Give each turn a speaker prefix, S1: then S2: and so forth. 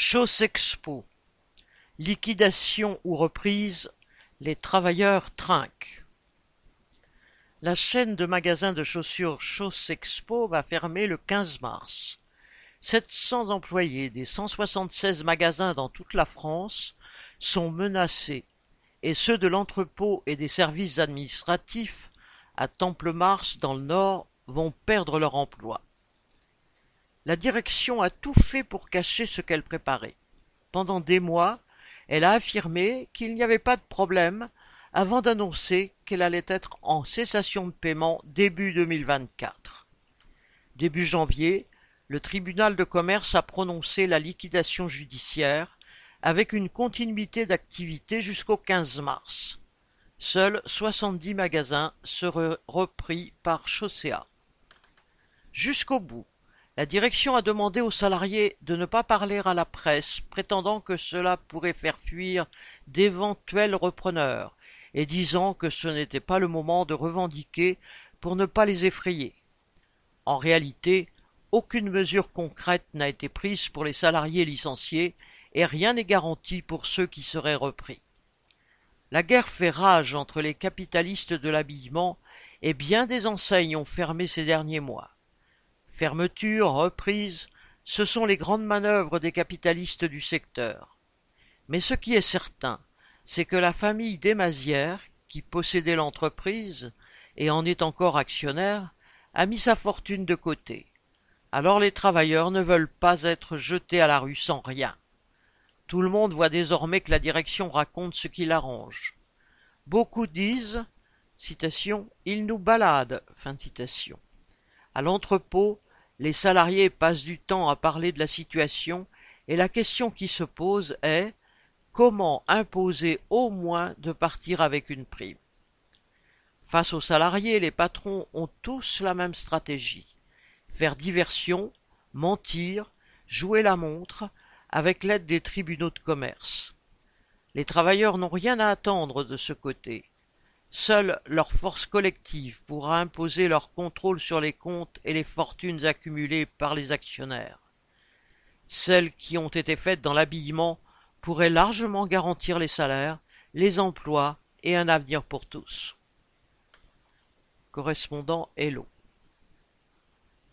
S1: Chaussexpo. Liquidation ou reprise, les travailleurs trinquent. La chaîne de magasins de chaussures Chaussexpo va fermer le 15 mars. 700 employés des 176 magasins dans toute la France sont menacés et ceux de l'entrepôt et des services administratifs à Temple-Mars dans le Nord vont perdre leur emploi. La direction a tout fait pour cacher ce qu'elle préparait. Pendant des mois, elle a affirmé qu'il n'y avait pas de problème avant d'annoncer qu'elle allait être en cessation de paiement début 2024. Début janvier, le tribunal de commerce a prononcé la liquidation judiciaire avec une continuité d'activité jusqu'au 15 mars. Seuls 70 magasins seraient repris par Chaussea. Jusqu'au bout, la direction a demandé aux salariés de ne pas parler à la presse, prétendant que cela pourrait faire fuir d'éventuels repreneurs, et disant que ce n'était pas le moment de revendiquer pour ne pas les effrayer. En réalité, aucune mesure concrète n'a été prise pour les salariés licenciés et rien n'est garanti pour ceux qui seraient repris. La guerre fait rage entre les capitalistes de l'habillement et bien des enseignes ont fermé ces derniers mois. Fermeture, reprise, ce sont les grandes manœuvres des capitalistes du secteur. Mais ce qui est certain, c'est que la famille Desmazières, qui possédait l'entreprise et en est encore actionnaire, a mis sa fortune de côté. Alors les travailleurs ne veulent pas être jetés à la rue sans rien. Tout le monde voit désormais que la direction raconte ce qui l'arrange. Beaucoup disent, citation, il nous balade, fin citation. À l'entrepôt, les salariés passent du temps à parler de la situation et la question qui se pose est comment imposer au moins de partir avec une prime? Face aux salariés, les patrons ont tous la même stratégie faire diversion, mentir, jouer la montre avec l'aide des tribunaux de commerce. Les travailleurs n'ont rien à attendre de ce côté. Seule leur force collective pourra imposer leur contrôle sur les comptes et les fortunes accumulées par les actionnaires. Celles qui ont été faites dans l'habillement pourraient largement garantir les salaires, les emplois et un avenir pour tous. Correspondant Hello.